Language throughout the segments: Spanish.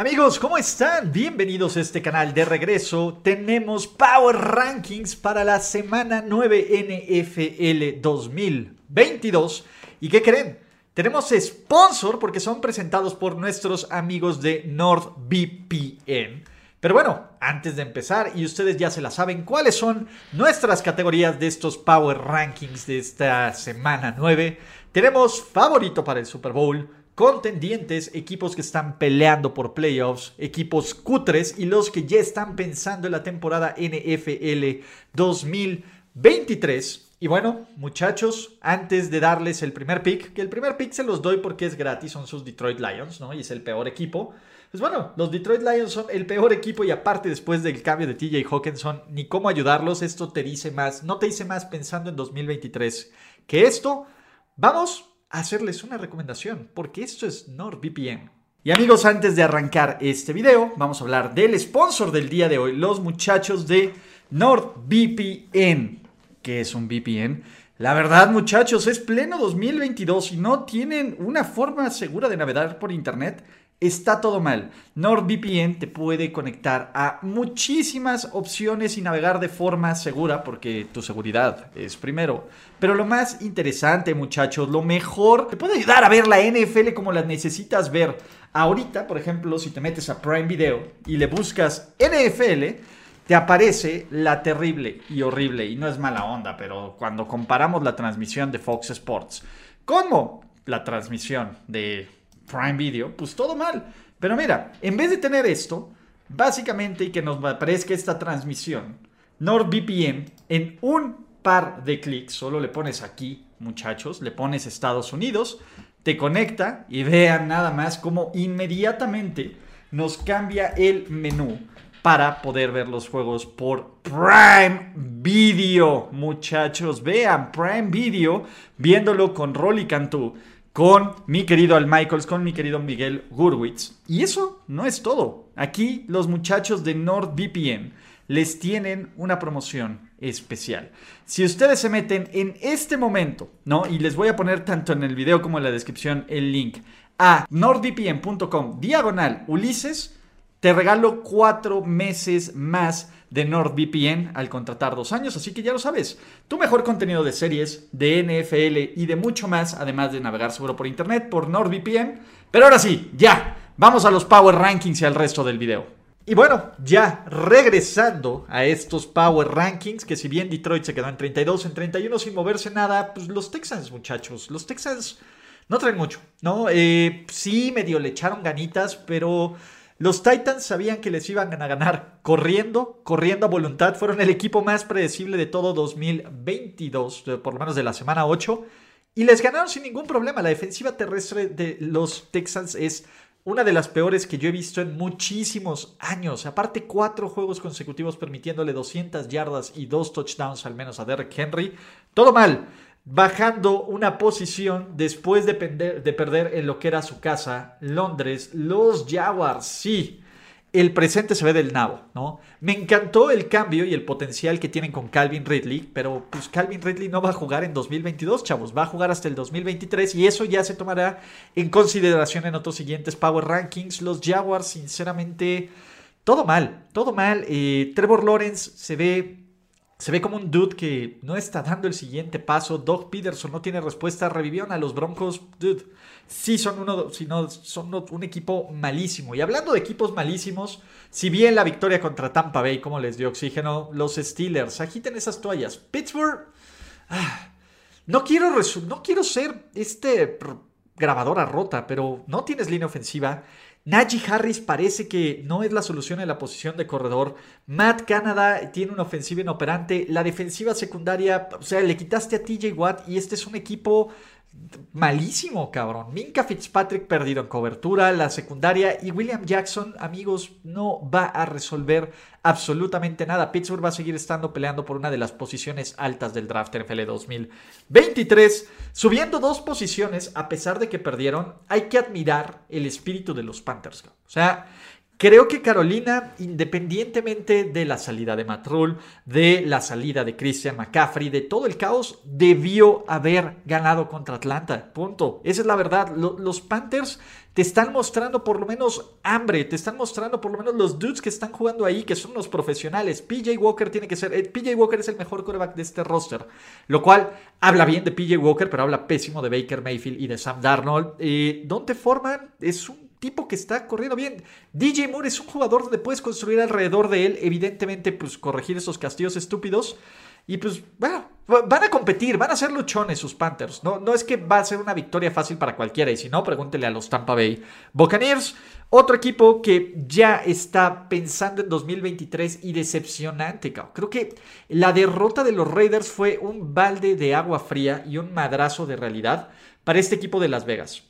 Amigos, ¿cómo están? Bienvenidos a este canal de regreso. Tenemos Power Rankings para la semana 9 NFL 2022. ¿Y qué creen? Tenemos sponsor porque son presentados por nuestros amigos de NordVPN. Pero bueno, antes de empezar, y ustedes ya se la saben, ¿cuáles son nuestras categorías de estos Power Rankings de esta semana 9? Tenemos favorito para el Super Bowl, contendientes, equipos que están peleando por playoffs, equipos cutres y los que ya están pensando en la temporada NFL 2023. Y bueno, muchachos, antes de darles el primer pick, que el primer pick se los doy porque es gratis, son sus Detroit Lions, ¿no? Y es el peor equipo. Pues bueno, los Detroit Lions son el peor equipo y aparte después del cambio de TJ Hawkinson, ni cómo ayudarlos, esto te dice más, no te dice más pensando en 2023 que esto. Vamos hacerles una recomendación, porque esto es NordVPN. Y amigos, antes de arrancar este video, vamos a hablar del sponsor del día de hoy, los muchachos de NordVPN. ¿Qué es un VPN? La verdad, muchachos, es pleno 2022 y no tienen una forma segura de navegar por internet está todo mal. NordVPN te puede conectar a muchísimas opciones y navegar de forma segura porque tu seguridad es primero. Pero lo más interesante, muchachos, lo mejor, te puede ayudar a ver la NFL como la necesitas ver. Ahorita, por ejemplo, si te metes a Prime Video y le buscas NFL, te aparece la terrible y horrible, y no es mala onda, pero cuando comparamos la transmisión de Fox Sports como la transmisión de Prime Video, pues todo mal. Pero mira, en vez de tener esto, básicamente y que nos aparezca esta transmisión, NordVPN en un par de clics, solo le pones aquí, muchachos, le pones Estados Unidos, te conecta y vean nada más cómo inmediatamente nos cambia el menú para poder ver los juegos por Prime Video, muchachos. Vean Prime Video viéndolo con Rolly Cantú con mi querido Al Michaels, con mi querido Miguel Gurwitz. Y eso no es todo. Aquí los muchachos de NordVPN les tienen una promoción especial. Si ustedes se meten en este momento, ¿no? Y les voy a poner tanto en el video como en la descripción el link a nordvpn.com diagonal Ulises, te regalo cuatro meses más de NordVPN al contratar dos años, así que ya lo sabes. Tu mejor contenido de series, de NFL y de mucho más, además de navegar seguro por internet por NordVPN. Pero ahora sí, ya, vamos a los Power Rankings y al resto del video. Y bueno, ya regresando a estos Power Rankings, que si bien Detroit se quedó en 32, en 31 sin moverse nada, pues los Texans, muchachos, los Texans no traen mucho, ¿no? Eh, sí, medio le echaron ganitas, pero los Titans sabían que les iban a ganar corriendo, corriendo a voluntad. Fueron el equipo más predecible de todo 2022, por lo menos de la semana 8. Y les ganaron sin ningún problema. La defensiva terrestre de los Texans es una de las peores que yo he visto en muchísimos años. Aparte, cuatro juegos consecutivos permitiéndole 200 yardas y dos touchdowns al menos a Derrick Henry. Todo mal bajando una posición después de, de, perder en lo que era su casa, Londres, los Jaguars, sí. El presente se ve del nabo, ¿no? Me encantó el cambio y el potencial que tienen con Calvin Ridley, pero pues Calvin Ridley no va a jugar en 2022, chavos, va a jugar hasta el 2023 y eso ya se tomará en consideración en otros siguientes Power Rankings. Los Jaguars, sinceramente, todo mal, todo mal. Eh, Trevor Lawrence se ve se ve como un dude que no está dando el siguiente paso. Doug Peterson no tiene respuesta. Revivieron a los Broncos. Dude, sí son, uno, sino son un equipo malísimo. Y hablando de equipos malísimos, si bien la victoria contra Tampa Bay, como les dio oxígeno, los Steelers, agiten esas toallas. Pittsburgh, ah, no, quiero no quiero ser este grabadora rota, pero no tienes línea ofensiva. Najee Harris parece que no es la solución en la posición de corredor. Matt Canada tiene una ofensiva inoperante. La defensiva secundaria, o sea, le quitaste a TJ Watt y este es un equipo malísimo, cabrón. Minka Fitzpatrick perdido en cobertura, la secundaria y William Jackson, amigos, no va a resolver absolutamente nada. Pittsburgh va a seguir estando peleando por una de las posiciones altas del draft NFL 2023, subiendo dos posiciones a pesar de que perdieron. Hay que admirar el espíritu de los Panthers. O sea, Creo que Carolina, independientemente de la salida de Matt de la salida de Christian McCaffrey, de todo el caos, debió haber ganado contra Atlanta. Punto. Esa es la verdad. Los Panthers te están mostrando por lo menos hambre, te están mostrando por lo menos los dudes que están jugando ahí, que son los profesionales. PJ Walker tiene que ser, eh, PJ Walker es el mejor quarterback de este roster, lo cual habla bien de PJ Walker, pero habla pésimo de Baker Mayfield y de Sam Darnold. Eh, Forman es un tipo que está corriendo bien. DJ Moore es un jugador donde puedes construir alrededor de él, evidentemente, pues corregir esos castillos estúpidos. Y pues, bueno, van a competir, van a ser luchones sus Panthers. No, no es que va a ser una victoria fácil para cualquiera. Y si no, pregúntele a los Tampa Bay Buccaneers. Otro equipo que ya está pensando en 2023 y decepcionante, Creo que la derrota de los Raiders fue un balde de agua fría y un madrazo de realidad para este equipo de Las Vegas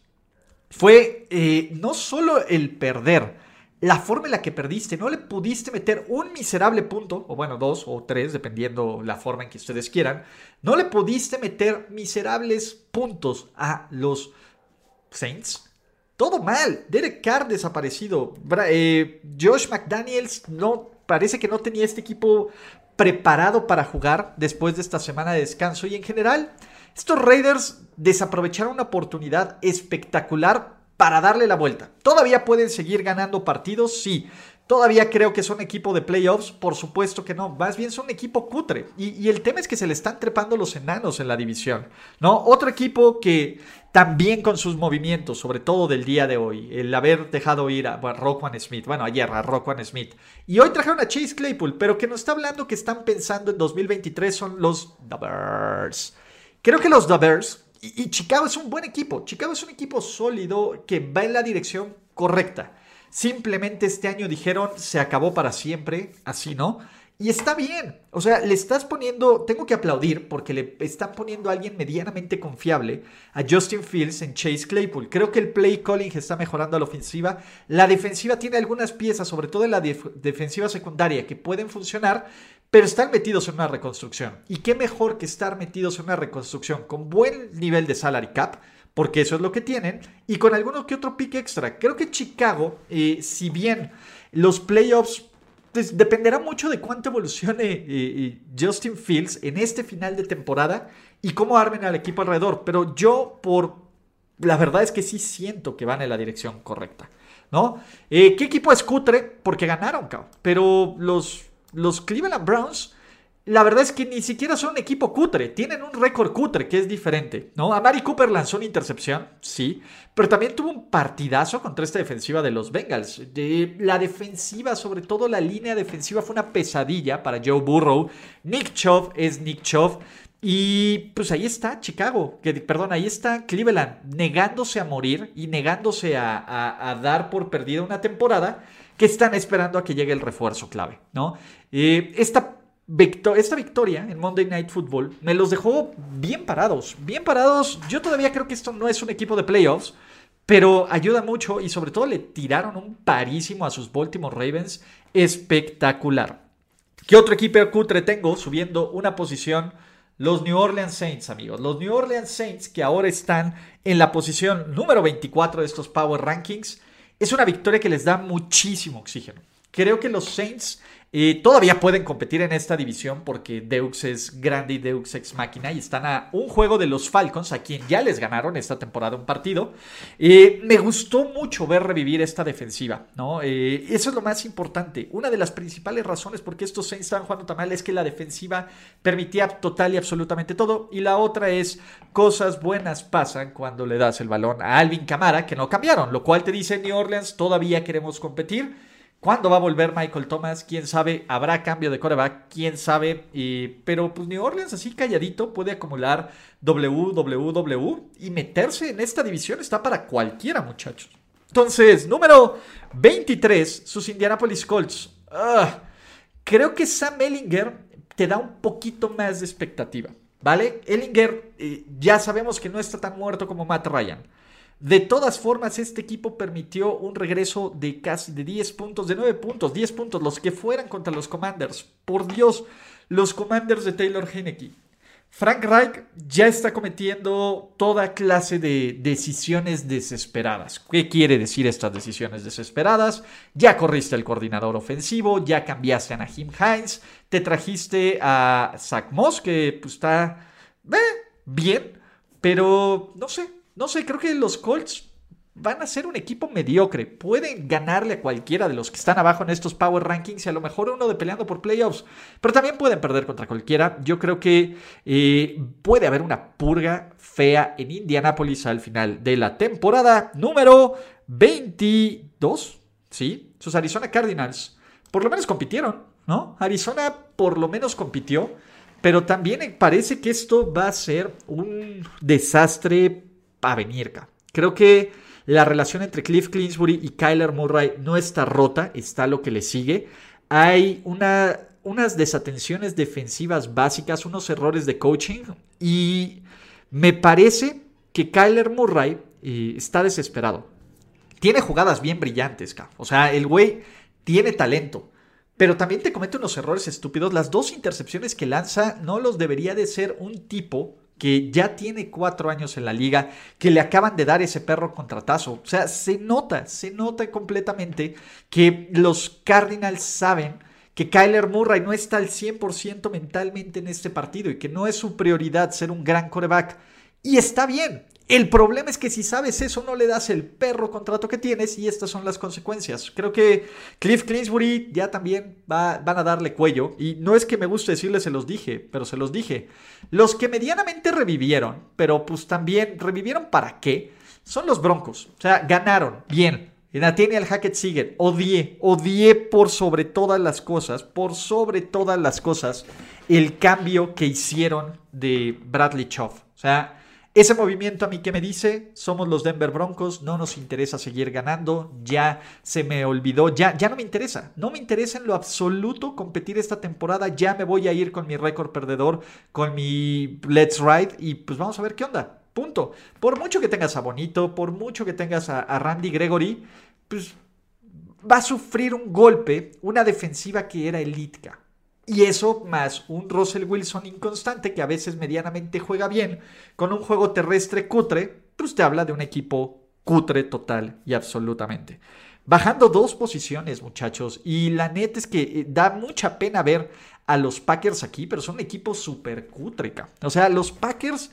fue eh, no solo el perder, la forma en la que perdiste, no le pudiste meter un miserable punto, o bueno, dos o tres, dependiendo la forma en que ustedes quieran, no le pudiste meter miserables puntos a los Saints. Todo mal. Derek Carr desaparecido. Eh, Josh McDaniels no parece que no tenía este equipo preparado para jugar después de esta semana de descanso y en general estos Raiders desaprovecharon una oportunidad espectacular para darle la vuelta. ¿Todavía pueden seguir ganando partidos? Sí. ¿Todavía creo que son equipo de playoffs? Por supuesto que no. Más bien son equipo cutre. Y, el tema es que se le están trepando los enanos en la división. ¿No? Otro equipo que también con sus movimientos, sobre todo del día de hoy, el haber dejado ir a Rockwan Smith, bueno, ayer a Rockwan Smith, y hoy trajeron a Chase Claypool, pero que nos está hablando que están pensando en 2023 son los Bears. Creo que los Bears y, Chicago es un buen equipo. Chicago es un equipo sólido que va en la dirección correcta. Simplemente este año dijeron se acabó para siempre, así no. Y está bien. O sea, le estás poniendo, tengo que aplaudir porque le están poniendo a alguien medianamente confiable a Justin Fields en Chase Claypool. Creo que el play calling está mejorando a la ofensiva. La defensiva tiene algunas piezas, sobre todo en la defensiva secundaria, que pueden funcionar, pero están metidos en una reconstrucción. Y qué mejor que estar metidos en una reconstrucción con buen nivel de salary cap, porque eso es lo que tienen, y con alguno que otro pick extra. Creo que Chicago, eh, si bien los playoffs pues, dependerá mucho de cuánto evolucione eh, eh, Justin Fields en este final de temporada y cómo armen al equipo alrededor. Pero yo, por la verdad es que sí siento que van en la dirección correcta. ¿No? ¿Qué equipo es cutre? Porque ganaron, cabrón. Pero los los Cleveland Browns, la verdad es que ni siquiera son un equipo cutre, tienen un récord cutre que es diferente, ¿no? A Mari Cooper lanzó una intercepción, sí, pero también tuvo un partidazo contra esta defensiva de los Bengals. la defensiva, sobre todo la línea defensiva, fue una pesadilla para Joe Burrow. Nick Chubb es Nick Chubb. Y pues ahí está Chicago, perdón, ahí está Cleveland negándose a morir y negándose a dar por perdida una temporada que están esperando a que llegue el refuerzo clave, ¿no? Eh, esta, esta victoria en Monday Night Football me los dejó bien parados, bien parados. Yo todavía creo que esto no es un equipo de playoffs, pero ayuda mucho y sobre todo le tiraron un parísimo a sus Baltimore Ravens espectacular. ¿Qué otro equipo cutre tengo subiendo una posición? Los New Orleans Saints, amigos. Los New Orleans Saints que ahora están en la posición número 24 de estos Power Rankings. Es una victoria que les da muchísimo oxígeno. Creo que los Saints eh, todavía pueden competir en esta división porque Deux es grande y Deux ex máquina y están a un juego de los Falcons, a quien ya les ganaron esta temporada un partido. Eh, me gustó mucho ver revivir esta defensiva, ¿no? Eh, eso es lo más importante. Una de las principales razones por qué estos Saints estaban jugando tan mal es que la defensiva permitía total y absolutamente todo. Y la otra es, cosas buenas pasan cuando le das el balón a Alvin Camara, que no cambiaron, lo cual te dice New Orleans, todavía queremos competir ¿Cuándo va a volver Michael Thomas? ¿Quién sabe? ¿Habrá cambio de coreback? ¿Quién sabe? pero pues New Orleans así calladito puede acumular WWW y meterse en esta división está para cualquiera, muchachos. Entonces, número 23, sus Indianapolis Colts. Ah, creo que Sam Ellinger te da un poquito más de expectativa. ¿vale? Ellinger eh, ya sabemos que no está tan muerto como Matt Ryan. De todas formas, este equipo permitió un regreso de casi de 10 puntos, de 9 puntos, 10 puntos, los que fueran contra los Commanders. Por Dios, los Commanders de Taylor Heineke. Frank Reich ya está cometiendo toda clase de decisiones desesperadas. ¿Qué quiere decir estas decisiones desesperadas? Ya corriste el coordinador ofensivo, ya cambiaste a Nahim Hines, te trajiste a Zach Moss, que pues, está eh, bien, pero no sé, no sé, creo que los Colts van a ser un equipo mediocre. Pueden ganarle a cualquiera de los que están abajo en estos Power Rankings y a lo mejor uno de peleando por playoffs. Pero también pueden perder contra cualquiera. Yo creo que eh, puede haber una purga fea en Indianapolis al final de la temporada número 22. Sí, sus Arizona Cardinals por lo menos compitieron, ¿no? Arizona por lo menos compitió. Pero también parece que esto va a ser un desastre a venir. Creo que la relación entre Cliff Clinsbury y Kyler Murray no está rota, está lo que le sigue. Hay una, unas desatenciones defensivas básicas, unos errores de coaching y me parece que Kyler Murray eh, está desesperado. Tiene jugadas bien brillantes, o sea, el güey tiene talento. Pero también te comete unos errores estúpidos. Las dos intercepciones que lanza no los debería de ser un tipo que ya tiene cuatro años en la liga, que le acaban de dar ese perro contratazo. O sea, se nota, se nota completamente que los Cardinals saben que Kyler Murray no está al 100% mentalmente en este partido y que no es su prioridad ser un gran coreback. Y está bien, el problema es que si sabes eso, no le das el perro contrato que tienes y estas son las consecuencias. Creo que Cliff Clinsbury ya también va, van a darle cuello. Y no es que me guste decirles, se los dije, pero se los dije. Los que medianamente revivieron, pero pues también revivieron para qué, son los Broncos. O sea, ganaron, bien. Nathaniel Hackett sigue. Odié, odié por sobre todas las cosas, por sobre todas las cosas, el cambio que hicieron de Bradley Choff. O sea, ese movimiento a mí que me dice, somos los Denver Broncos, no nos interesa seguir ganando, ya se me olvidó, ya, ya no me interesa, no me interesa en lo absoluto competir esta temporada, ya me voy a ir con mi récord perdedor, con mi Let's Ride y pues vamos a ver qué onda, punto. Por mucho que tengas a Bonito, por mucho que tengas a, Randy Gregory, pues va a sufrir un golpe, una defensiva que era elítica. Y eso más un Russell Wilson inconstante que a veces medianamente juega bien con un juego terrestre cutre, pues te habla de un equipo cutre total y absolutamente. Bajando dos posiciones, muchachos, y la neta es que eh, da mucha pena ver a los Packers aquí, pero son un equipo súper cutre. O sea, los Packers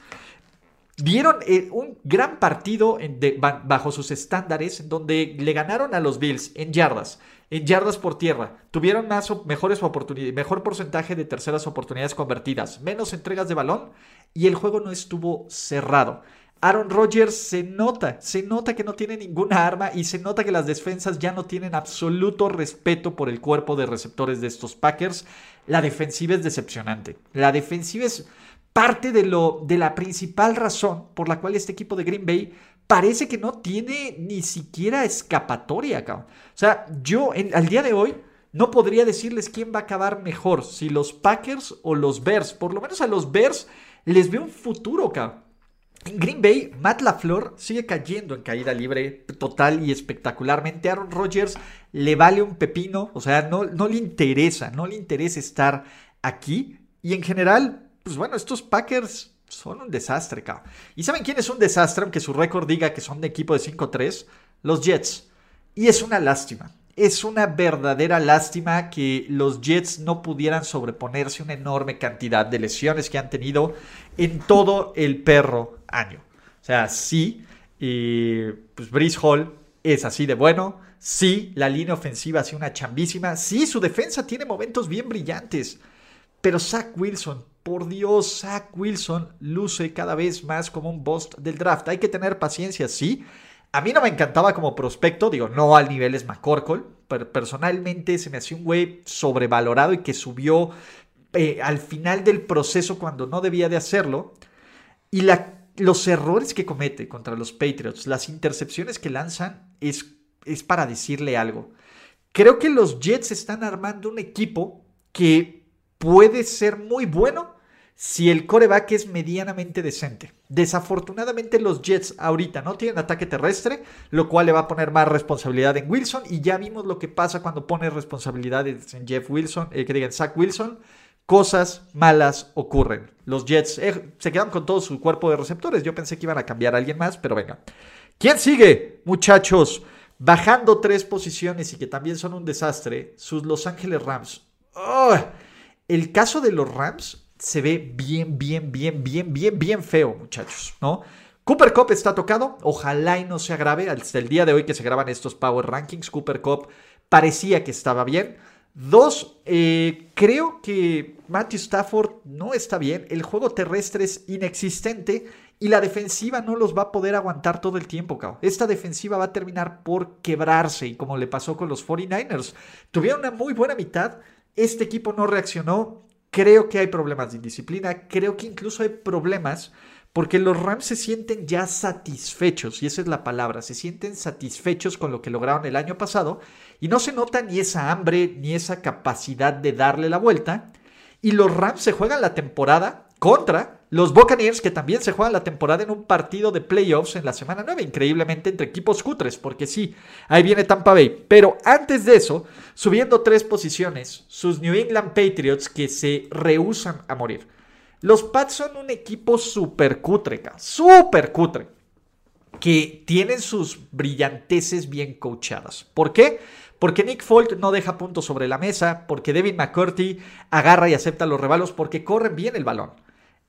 dieron eh, un gran partido bajo sus estándares, en donde le ganaron a los Bills en yardas en yardas por tierra. Tuvieron más, mejores oportunidades, mejor porcentaje de terceras oportunidades convertidas, menos entregas de balón y el juego no estuvo cerrado. Aaron Rodgers se nota, se nota que no tiene ninguna arma y se nota que las defensas ya no tienen absoluto respeto por el cuerpo de receptores de estos Packers. La defensiva es decepcionante. La defensiva es parte de, lo, de la principal razón por la cual este equipo de Green Bay parece que no tiene ni siquiera escapatoria, O sea, yo al día de hoy no podría decirles quién va a acabar mejor, si los Packers o los Bears. Por lo menos a los Bears les veo un futuro, cabrón. En Green Bay, Matt LaFleur sigue cayendo en caída libre total y espectacularmente. Aaron Rodgers le vale un pepino, o sea, no, no le interesa, no le interesa estar aquí. Y en general, pues bueno, estos Packers son un desastre, cabrón. ¿Y saben quién es un desastre, aunque su récord diga que son de equipo de 5-3? Los Jets. Y es una lástima. Es una verdadera lástima que los Jets no pudieran sobreponerse una enorme cantidad de lesiones que han tenido en todo el perro año. O sea, sí, y pues Brice Hall es así de bueno. Sí, la línea ofensiva ha sido una chambísima. Sí, su defensa tiene momentos bien brillantes. Pero Zach Wilson por Dios, Zach Wilson luce cada vez más como un bust del draft. Hay que tener paciencia, sí. A mí no me encantaba como prospecto, digo, no al nivel es McCorkle, pero personalmente se me hacía un güey sobrevalorado y que subió eh, al final del proceso cuando no debía de hacerlo. Y los errores que comete contra los Patriots, las intercepciones que lanzan, es, es para decirle algo. Creo que los Jets están armando un equipo que puede ser muy bueno si el coreback es medianamente decente. Desafortunadamente los Jets ahorita no tienen ataque terrestre, lo cual le va a poner más responsabilidad en Wilson y ya vimos lo que pasa cuando pone responsabilidades en Jeff Wilson, eh, que digan Zach Wilson. Cosas malas ocurren. Los Jets eh, se quedan con todo su cuerpo de receptores. Yo pensé que iban a cambiar a alguien más, pero venga. ¿Quién sigue, muchachos? Bajando tres posiciones y que también son un desastre, sus Los Ángeles Rams. El caso de los Rams se ve bien, bien, bien, bien, bien, bien feo, muchachos, ¿no? Cooper Cup está tocado, ojalá y no se agrave. Hasta el día de hoy que se graban estos Power Rankings, Cooper Cup parecía que estaba bien. Dos, eh, creo que Matthew Stafford no está bien. El juego terrestre es inexistente y la defensiva no los va a poder aguantar todo el tiempo. Esta defensiva va a terminar por quebrarse y como le pasó con los 49ers. Tuvieron una muy buena mitad. Este equipo no reaccionó Creo que hay problemas de indisciplina, creo que incluso hay problemas porque los Rams se sienten ya satisfechos, y esa es la palabra, se sienten satisfechos con lo que lograron el año pasado, y no se nota ni esa hambre ni esa capacidad de darle la vuelta, y los Rams se juegan la temporada contra los Buccaneers, que también se juegan la temporada en un partido de playoffs en la semana 9, increíblemente entre equipos cutres, porque sí, ahí viene Tampa Bay. Pero antes de eso, subiendo tres posiciones, sus New England Patriots que se rehusan a morir. Los Pats son un equipo súper cutre, súper cutre, que tienen sus brillanteces bien coachadas. ¿Por qué? Porque Nick Folk no deja puntos sobre la mesa, porque Devin McCurdy agarra y acepta los rebalos, porque corren bien el balón.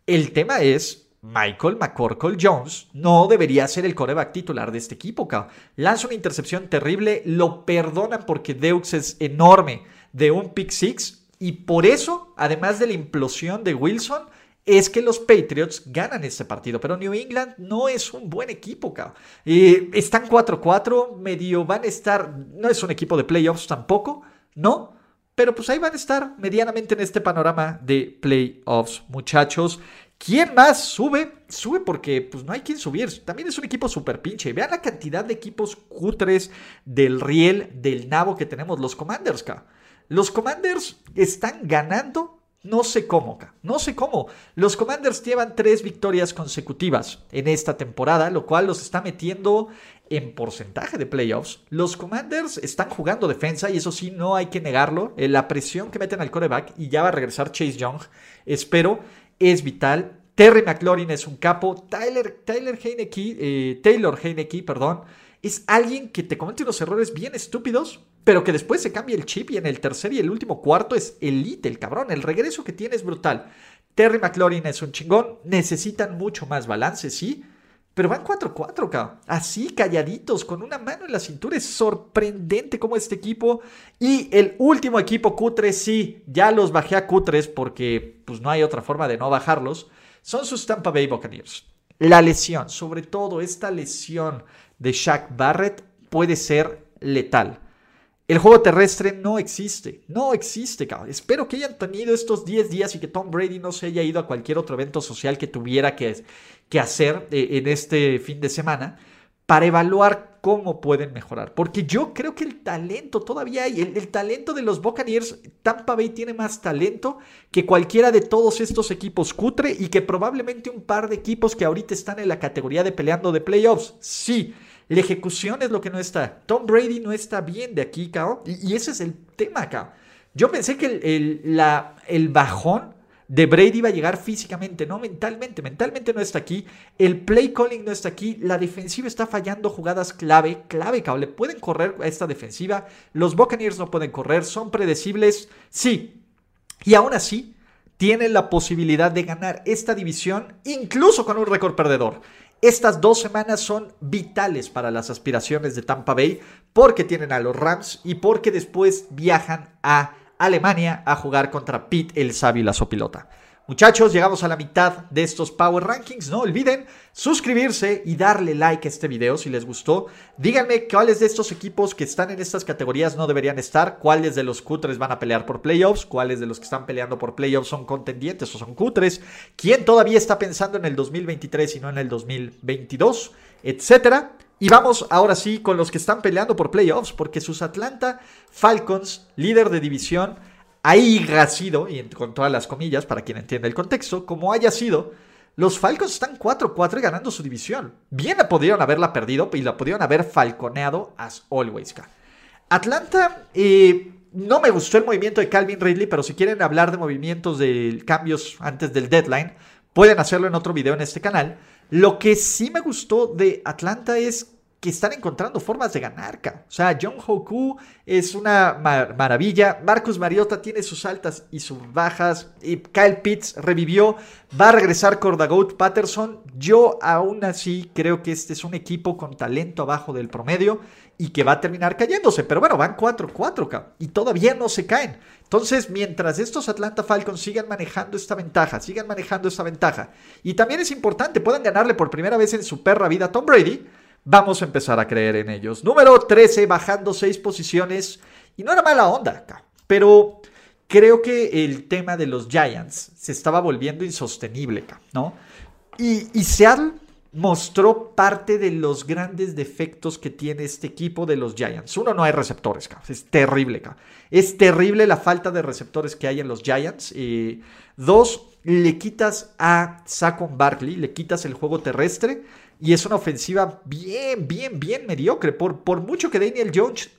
El tema es, Michael McCorkle Jones no debería ser el coreback titular de este equipo. Lanza una intercepción terrible, lo perdonan porque Deux es enorme de un pick six y por eso, además de la implosión de Wilson, es que los Patriots ganan este partido. Pero New England no es un buen equipo, eh, están 4-4, medio van a estar, no es un equipo de playoffs tampoco, ¿no? Pero pues ahí van a estar medianamente en este panorama de playoffs, muchachos. ¿Quién más sube? Sube porque pues no hay quien subir. También es un equipo súper pinche. Vean la cantidad de equipos cutres del riel, del nabo que tenemos los Commanders, acá. Los Commanders están ganando, no sé cómo, no sé cómo. Los Commanders llevan tres victorias consecutivas en esta temporada, lo cual los está metiendo en porcentaje de playoffs. Los Commanders están jugando defensa y eso sí, no hay que negarlo. Eh, la presión que meten al coreback y ya va a regresar Chase Young, espero, es vital. Terry McLaurin es un capo. Tyler, Tyler Heineke, eh, Taylor Heineke, perdón, es alguien que te comete unos errores bien estúpidos, pero que después se cambia el chip y en el tercer y el último cuarto es elite, el cabrón. El regreso que tiene es brutal. Terry McLaurin es un chingón. Necesitan mucho más balance, sí pero van 4-4, cabrón. Así, calladitos, con una mano en la cintura. Es sorprendente cómo este equipo. Y el último equipo Q3, sí, ya los bajé a Q3 porque pues no hay otra forma de no bajarlos. Son sus Tampa Bay Buccaneers. La lesión, sobre todo esta lesión de Shaq Barrett, puede ser letal. El juego terrestre no existe, no existe, cabrón. Espero que hayan tenido estos 10 días y que Tom Brady no se haya ido a cualquier otro evento social que tuviera que, hacer eh, en este fin de semana para evaluar cómo pueden mejorar. Porque yo creo que el talento todavía hay. El, talento de los Buccaneers, Tampa Bay tiene más talento que cualquiera de todos estos equipos cutre y que probablemente un par de equipos que ahorita están en la categoría de peleando de playoffs. Sí. La ejecución es lo que no está. Tom Brady no está bien de aquí, cabrón. Y, ese es el tema, acá. Yo pensé que el, la, el bajón de Brady iba a llegar físicamente, no mentalmente. Mentalmente no está aquí. El play calling no está aquí. La defensiva está fallando jugadas clave, clave, cabrón. Le pueden correr a esta defensiva. Los Buccaneers no pueden correr. Son predecibles. Sí. Y aún así, tienen la posibilidad de ganar esta división, incluso con un récord perdedor. Estas dos semanas son vitales para las aspiraciones de Tampa Bay porque tienen a los Rams y porque después viajan a Alemania a jugar contra Pete el sabio y la sopilota. Muchachos, llegamos a la mitad de estos Power Rankings. No olviden suscribirse y darle like a este video si les gustó. Díganme cuáles de estos equipos que están en estas categorías no deberían estar, cuáles de los cutres van a pelear por playoffs, cuáles de los que están peleando por playoffs son contendientes o son cutres, quién todavía está pensando en el 2023 y no en el 2022, etcétera. Y vamos ahora sí con los que están peleando por playoffs, porque sus Atlanta Falcons, líder de división, haya sido, y con todas las comillas para quien entienda el contexto, como haya sido, los Falcons están 4-4 y ganando su división. Bien podrían haberla perdido y la podrían haber falconeado as always. Atlanta, eh, no me gustó el movimiento de Calvin Ridley, pero si quieren hablar de movimientos de cambios antes del deadline, pueden hacerlo en otro video en este canal. Lo que sí me gustó de Atlanta es que están encontrando formas de ganar. O sea, John Hoku es una maravilla. Marcus Mariota tiene sus altas y sus bajas. Y Kyle Pitts revivió. Va a regresar Cordagout Patterson. Yo aún así creo que este es un equipo con talento abajo del promedio y que va a terminar cayéndose. Pero bueno, van 4-4 y todavía no se caen. Entonces, mientras estos Atlanta Falcons sigan manejando esta ventaja, sigan manejando esta ventaja, y también es importante, puedan ganarle por primera vez en su perra vida a Tom Brady, vamos a empezar a creer en ellos. Número 13, bajando 6 posiciones, y no era mala onda acá, pero creo que el tema de los Giants se estaba volviendo insostenible, ¿no? Y, y Seattle mostró parte de los grandes defectos que tiene este equipo de los Giants. Uno, no hay receptores, es terrible. Es terrible la falta de receptores que hay en los Giants. Y dos, le quitas a Saquon Barkley, le quitas el juego terrestre y es una ofensiva bien, bien, bien mediocre. Por, por mucho que Daniel Jones,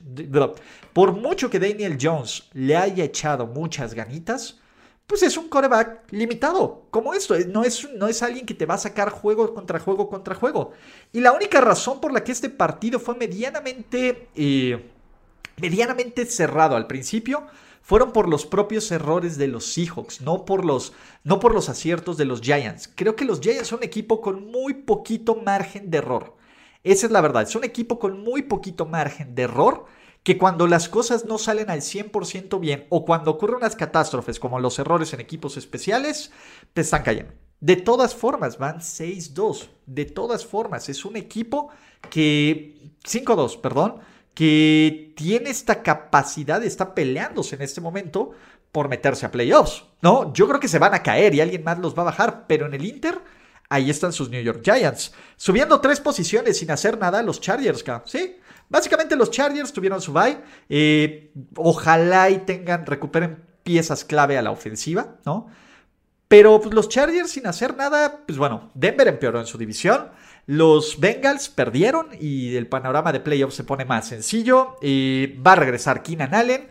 por mucho que Daniel Jones le haya echado muchas ganitas, pues es un coreback limitado, como esto. No es, no es alguien que te va a sacar juego contra juego contra juego. Y la única razón por la que este partido fue medianamente, eh, medianamente cerrado al principio fueron por los propios errores de los Seahawks, no por los, no por los aciertos de los Giants. Creo que los Giants son un equipo con muy poquito margen de error. Esa es la verdad, es un equipo con muy poquito margen de error que cuando las cosas no salen al 100% bien o cuando ocurren unas catástrofes como los errores en equipos especiales, te están cayendo. De todas formas, van 6-2. De todas formas, es un equipo que... 5-2, perdón. Que tiene esta capacidad, está peleándose en este momento por meterse a playoffs. No, yo creo que se van a caer y alguien más los va a bajar, pero en el Inter ahí están sus New York Giants. Subiendo tres posiciones sin hacer nada los Chargers, ¿sí? Básicamente los Chargers tuvieron su bye. Eh, ojalá y tengan, recuperen piezas clave a la ofensiva, ¿no? Pero pues, los Chargers sin hacer nada, pues bueno, Denver empeoró en su división. Los Bengals perdieron y el panorama de playoffs se pone más sencillo. Y va a regresar Keenan Allen.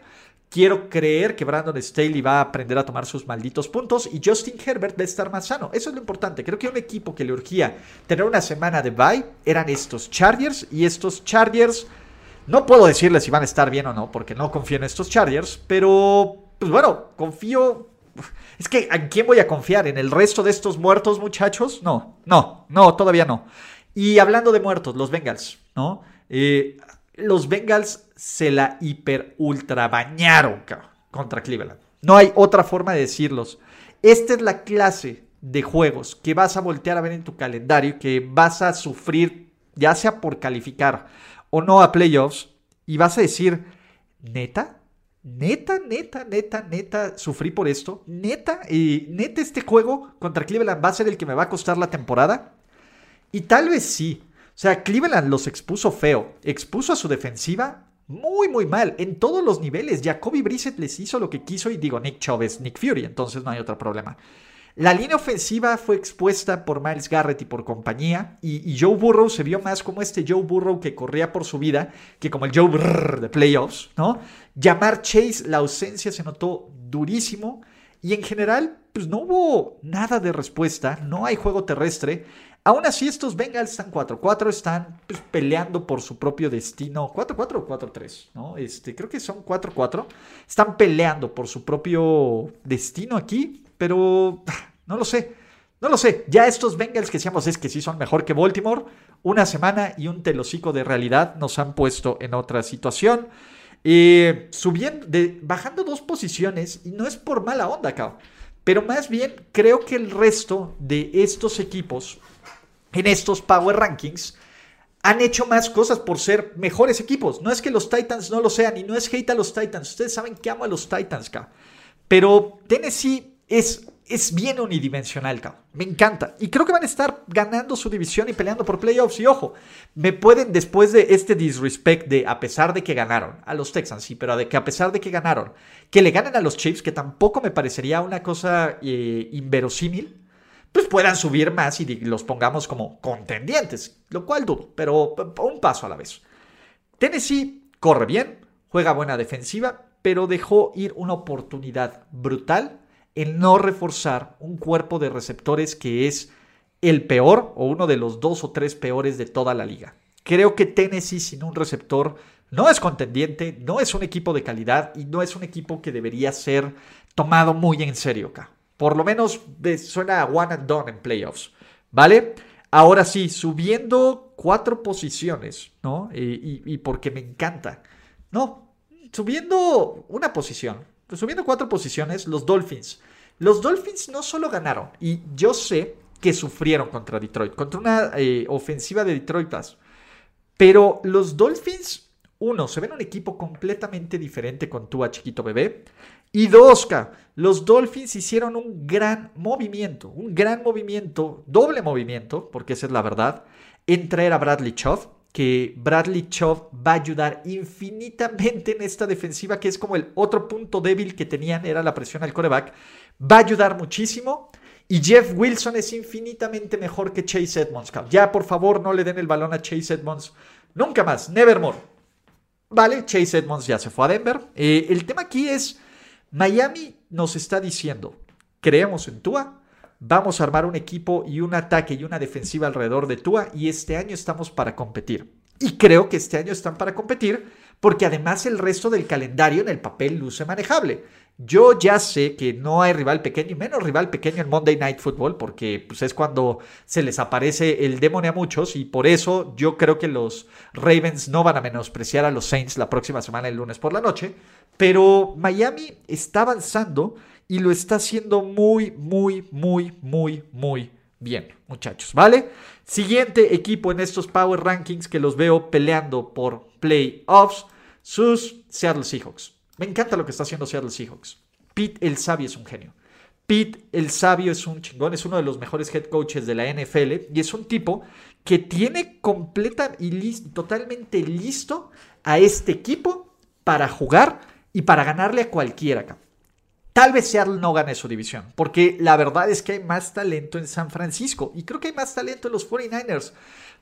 Quiero creer que Brandon Staley va a aprender a tomar sus malditos puntos y Justin Herbert va a estar más sano. Eso es lo importante. Creo que un equipo que le urgía tener una semana de bye eran estos Chargers y estos Chargers. No puedo decirles si van a estar bien o no, porque no confío en estos Chargers, pero pues bueno, confío. Es que ¿en quién voy a confiar? ¿En el resto de estos muertos, muchachos? No, no, no, todavía no. Y hablando de muertos, los Bengals, ¿no? Eh, los Bengals se la hiper ultra bañaron contra Cleveland. No hay otra forma de decirlos. Esta es la clase de juegos que vas a voltear a ver en tu calendario, que vas a sufrir, ya sea por calificar o no a playoffs, y vas a decir, neta, neta, neta, neta, neta, sufrí por esto, neta, y neta este juego contra Cleveland va a ser el que me va a costar la temporada. Y tal vez sí, o sea, Cleveland los expuso feo, expuso a su defensiva muy, muy mal, en todos los niveles. Jacoby Brissett les hizo lo que quiso y digo, Nick es Nick Fury, entonces no hay otro problema. La línea ofensiva fue expuesta por Miles Garrett y por compañía, y, Joe Burrow se vio más como este Joe Burrow que corría por su vida que como el Joe Burr de playoffs, ¿no? Llamar Chase, la ausencia se notó durísimo, y en general, pues no hubo nada de respuesta, no hay juego terrestre. Aún así, estos Bengals están 4-4, están pues, peleando por su propio destino. 4-4 o 4-3, ¿no? Este, creo que son 4-4. Están peleando por su propio destino aquí, pero no lo sé. No lo sé. Ya estos Bengals que decíamos es que sí son mejor que Baltimore, una semana y un telocico de realidad nos han puesto en otra situación. Subiendo, bajando dos posiciones, y no es por mala onda, cabrón. Pero más bien creo que el resto de estos equipos en estos Power Rankings han hecho más cosas por ser mejores equipos. No es que los Titans no lo sean y no es hate a los Titans. Ustedes saben que amo a los Titans, Pero Tennessee es es bien unidimensional, cabrón. Me encanta. Y creo que van a estar ganando su división y peleando por playoffs. Y ojo, me pueden, después de este disrespect de a pesar de que ganaron a los Texans, sí, pero de que a pesar de que ganaron, que le ganen a los Chiefs, que tampoco me parecería una cosa eh, inverosímil, pues puedan subir más y los pongamos como contendientes, lo cual dudo, pero un paso a la vez. Tennessee corre bien, juega buena defensiva, pero dejó ir una oportunidad brutal en no reforzar un cuerpo de receptores que es el peor o uno de los dos o tres peores de toda la liga. Creo que Tennessee sin un receptor no es contendiente, no es un equipo de calidad y no es un equipo que debería ser tomado muy en serio acá. Por lo menos suena a one and done en playoffs, ¿vale? Ahora sí, subiendo cuatro posiciones, ¿no? y, y porque me encanta. No, subiendo una posición, subiendo cuatro posiciones, los Dolphins. Los Dolphins no solo ganaron, y yo sé que sufrieron contra Detroit, contra una eh, ofensiva de Detroit Pero los Dolphins, uno, se ven un equipo completamente diferente con a chiquito bebé. Y dos, los Dolphins hicieron un gran movimiento, un gran movimiento, doble movimiento, porque esa es la verdad, en traer a Bradley Chubb que Bradley Chubb va a ayudar infinitamente en esta defensiva, que es como el otro punto débil que tenían, era la presión al coreback. Va a ayudar muchísimo. Y Jeff Wilson es infinitamente mejor que Chase Edmonds. Ya, por favor, no le den el balón a Chase Edmonds. Nunca más, nevermore. Vale, Chase Edmonds ya se fue a Denver. Eh, el tema aquí es, Miami nos está diciendo, creemos en Tua, vamos a armar un equipo y un ataque y una defensiva alrededor de Tua y este año estamos para competir. Y creo que este año están para competir porque además el resto del calendario en el papel luce manejable. Yo ya sé que no hay rival pequeño y menos rival pequeño en Monday Night Football porque pues, es cuando se les aparece el demonio a muchos y por eso yo creo que los Ravens no van a menospreciar a los Saints la próxima semana el lunes por la noche. Pero Miami está avanzando y lo está haciendo muy, muy, muy, muy, muy bien, muchachos, ¿vale? Siguiente equipo en estos Power Rankings que los veo peleando por playoffs, sus Seattle Seahawks. Me encanta lo que está haciendo Seattle Seahawks. Pete el Sabio es un genio. Pete el Sabio es un chingón, es uno de los mejores head coaches de la NFL y es un tipo que tiene completa y totalmente listo a este equipo para jugar y para ganarle a cualquiera. Tal vez Seattle no gane su división, porque la verdad es que hay más talento en San Francisco y creo que hay más talento en los 49ers.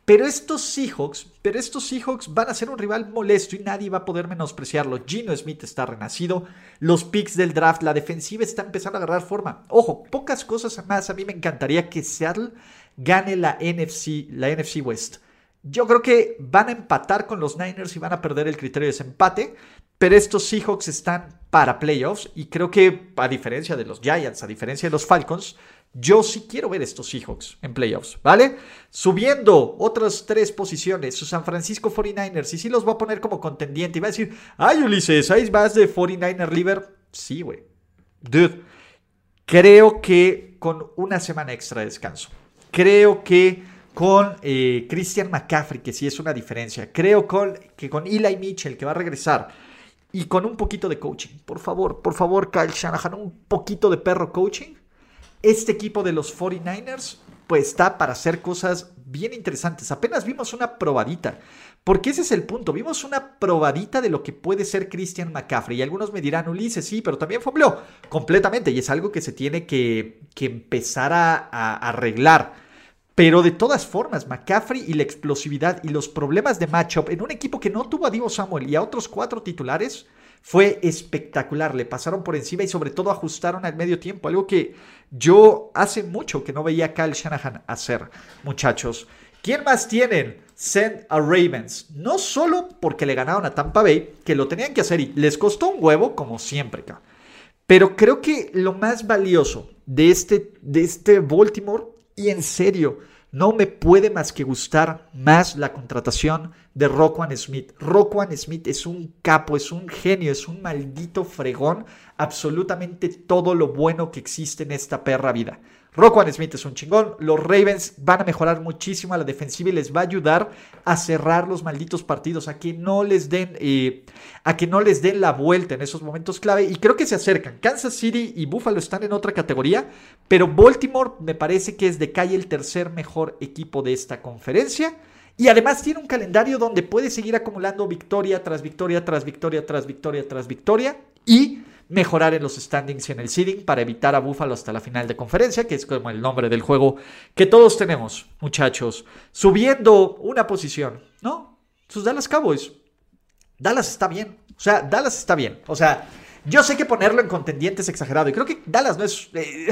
Pero estos Seahawks, pero estos Seahawks van a ser un rival molesto y nadie va a poder menospreciarlo. Gino Smith está renacido, los picks del draft, la defensiva está empezando a agarrar forma. Ojo, pocas cosas más. A mí me encantaría que Seattle gane la NFC, la NFC West. Yo creo que van a empatar con los Niners y van a perder el criterio de desempate. Pero estos Seahawks están para playoffs y creo que a diferencia de los Giants, a diferencia de los Falcons, yo sí quiero ver estos Seahawks en playoffs, ¿vale? Subiendo otras tres posiciones, San Francisco 49ers, y sí los va a poner como contendiente. Y va a decir, ay Ulises, ¿hay más de 49er Liver? Sí, güey. Dude, creo que con una semana extra de descanso, creo que con eh, Christian McCaffrey, que sí es una diferencia, creo que con Eli Mitchell, que va a regresar, y con un poquito de coaching. Por favor, por favor, Kyle Shanahan, un poquito de perro coaching. Este equipo de los 49ers pues está para hacer cosas bien interesantes. Apenas vimos una probadita, porque ese es el punto. Vimos una probadita de lo que puede ser Christian McCaffrey. Y algunos me dirán, Ulises, sí, pero también fombleó completamente. Y es algo que se tiene que, empezar a arreglar. Pero de todas formas, McCaffrey y la explosividad y los problemas de matchup en un equipo que no tuvo a Divo Samuel y a otros cuatro titulares fue espectacular. Le pasaron por encima y sobre todo ajustaron al medio tiempo, algo que yo hace mucho que no veía a Kyle Shanahan hacer, muchachos. ¿Quién más tienen? Send a Ravens. No solo porque le ganaron a Tampa Bay, que lo tenían que hacer y les costó un huevo, como siempre, pero creo que lo más valioso de este, de este Baltimore y en serio, no me puede más que gustar más la contratación de Roquan Smith. Roquan Smith es un capo, es un genio, es un maldito fregón. Absolutamente todo lo bueno que existe en esta perra vida. Roquan Smith es un chingón. Los Ravens van a mejorar muchísimo a la defensiva y les va a ayudar a cerrar los malditos partidos, a que no les den, eh, a que no les den la vuelta en esos momentos clave. Y creo que se acercan. Kansas City y Buffalo están en otra categoría, pero Baltimore me parece que es de calle el tercer mejor equipo de esta conferencia. Y además tiene un calendario donde puede seguir acumulando victoria tras victoria, tras victoria, tras victoria, tras victoria. Y mejorar en los standings y en el seeding para evitar a Buffalo hasta la final de conferencia, que es como el nombre del juego que todos tenemos, muchachos. Subiendo una posición, ¿no? Sus Dallas Cowboys. Dallas está bien. O sea, Dallas está bien. O sea, yo sé que ponerlo en contendiente es exagerado. Y creo que Dallas no es. Eh,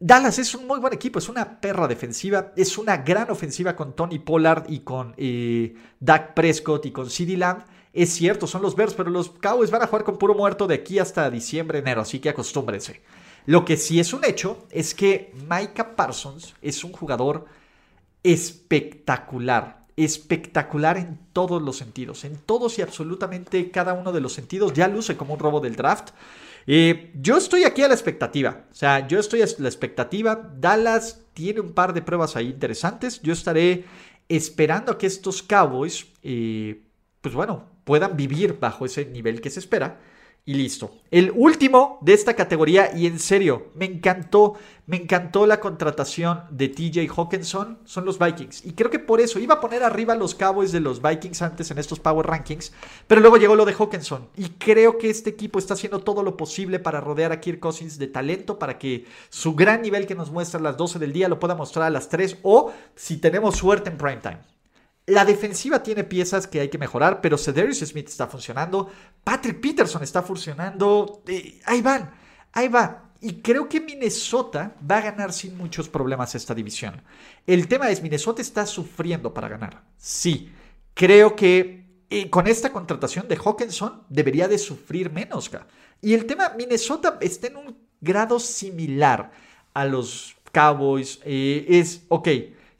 Dallas es un muy buen equipo, es una perra defensiva, es una gran ofensiva con Tony Pollard y con eh, Dak Prescott y con CeeDee Lamb. Es cierto, son los Bears, pero los Cowboys van a jugar con puro muerto de aquí hasta diciembre, enero, así que acostúmbrense. Lo que sí es un hecho es que Micah Parsons es un jugador espectacular, espectacular en todos los sentidos, en todos y absolutamente cada uno de los sentidos, ya luce como un robo del draft. Eh, yo estoy aquí a la expectativa, o sea, yo estoy a la expectativa, Dallas tiene un par de pruebas ahí interesantes, yo estaré esperando a que estos Cowboys, eh, pues bueno, puedan vivir bajo ese nivel que se espera. Y listo. El último de esta categoría, y en serio, me encantó, me encantó la contratación de TJ Hawkinson, son los Vikings. Y creo que por eso iba a poner arriba los Cowboys de los Vikings antes en estos Power Rankings, pero luego llegó lo de Hawkinson. Y creo que este equipo está haciendo todo lo posible para rodear a Kirk Cousins de talento, para que su gran nivel que nos muestra a las 12 del día lo pueda mostrar a las 3 o si tenemos suerte en prime time. La defensiva tiene piezas que hay que mejorar, pero Cedarius Smith está funcionando, Patrick Peterson está funcionando, ahí van, ahí va. Y creo que Minnesota va a ganar sin muchos problemas esta división. El tema es, Minnesota está sufriendo para ganar. Sí, creo que eh, con esta contratación de Hawkinson debería de sufrir menos. Y el tema, Minnesota está en un grado similar a los Cowboys. Eh, es, ok,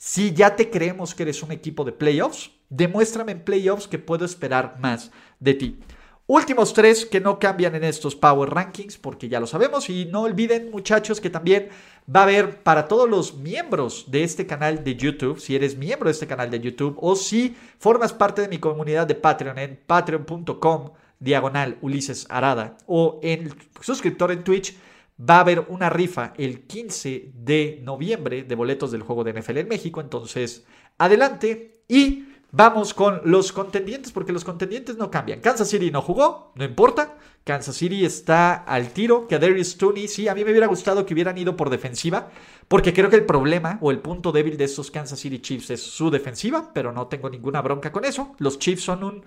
si ya te creemos que eres un equipo de playoffs, demuéstrame en playoffs que puedo esperar más de ti. Últimos tres que no cambian en estos Power Rankings, porque ya lo sabemos. Y no olviden, muchachos, que también va a haber para todos los miembros de este canal de YouTube, si eres miembro de este canal de YouTube o si formas parte de mi comunidad de Patreon en patreon.com diagonal Ulises Arada o en suscriptor en Twitch Va a haber una rifa el 15 de noviembre de boletos del juego de NFL en México. Entonces, adelante y vamos con los contendientes, porque los contendientes no cambian. Kansas City no jugó, no importa. Kansas City está al tiro. Que Darius Tooney, sí, a mí me hubiera gustado que hubieran ido por defensiva, porque creo que el problema o el punto débil de estos Kansas City Chiefs es su defensiva, pero no tengo ninguna bronca con eso. Los Chiefs son un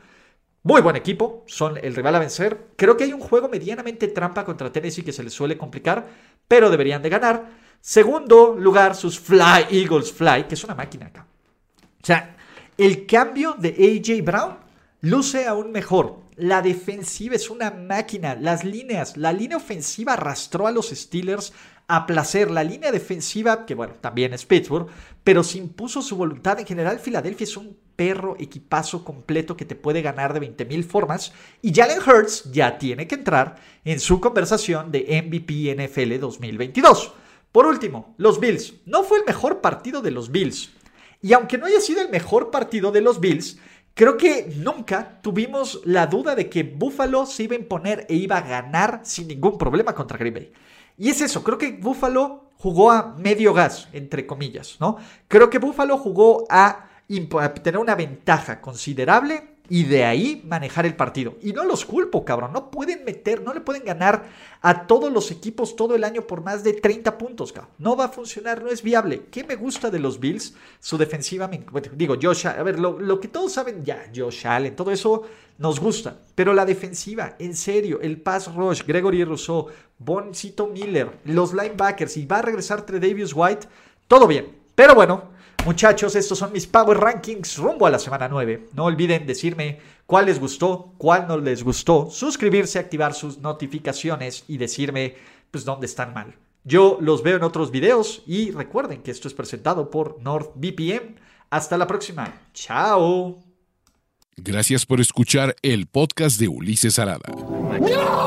muy buen equipo, son el rival a vencer. Creo que hay un juego medianamente trampa contra Tennessee que se les suele complicar, pero deberían de ganar. Segundo lugar, sus Fly Eagles Fly, que es una máquina acá. O sea, el cambio de AJ Brown luce aún mejor. La defensiva es una máquina. Las líneas, la línea ofensiva arrastró a los Steelers a placer. La línea defensiva, que bueno, también es Pittsburgh, pero se impuso su voluntad. En general, Filadelfia es un perro equipazo completo que te puede ganar de 20 mil formas. Y Jalen Hurts ya tiene que entrar en su conversación de MVP NFL 2022. Por último, los Bills. No fue el mejor partido de los Bills. Y aunque no haya sido el mejor partido de los Bills, creo que nunca tuvimos la duda de que Buffalo se iba a imponer e iba a ganar sin ningún problema contra Green Bay. Y es eso, creo que Buffalo jugó a medio gas, entre comillas, ¿no? Creo que Buffalo jugó a tener una ventaja considerable y de ahí manejar el partido. Y no los culpo, cabrón. No pueden meter, no le pueden ganar a todos los equipos todo el año por más de 30 puntos, cabrón. No va a funcionar, no es viable. ¿Qué me gusta de los Bills? Su defensiva, digo, Josh, a ver, lo, lo, que todos saben ya, Josh Allen, todo eso nos gusta. Pero la defensiva, en serio, el pass rush, Gregory Rousseau, Boncito Miller, los linebackers y va a regresar Tredavious White, todo bien. Pero bueno, Muchachos, estos son mis Power Rankings rumbo a la semana 9. No olviden decirme cuál les gustó, cuál no les gustó, suscribirse, activar sus notificaciones y decirme pues dónde están mal. Yo los veo en otros videos y recuerden que esto es presentado por NordVPN. Hasta la próxima. Chao. Gracias por escuchar el podcast de Ulises Arada. No!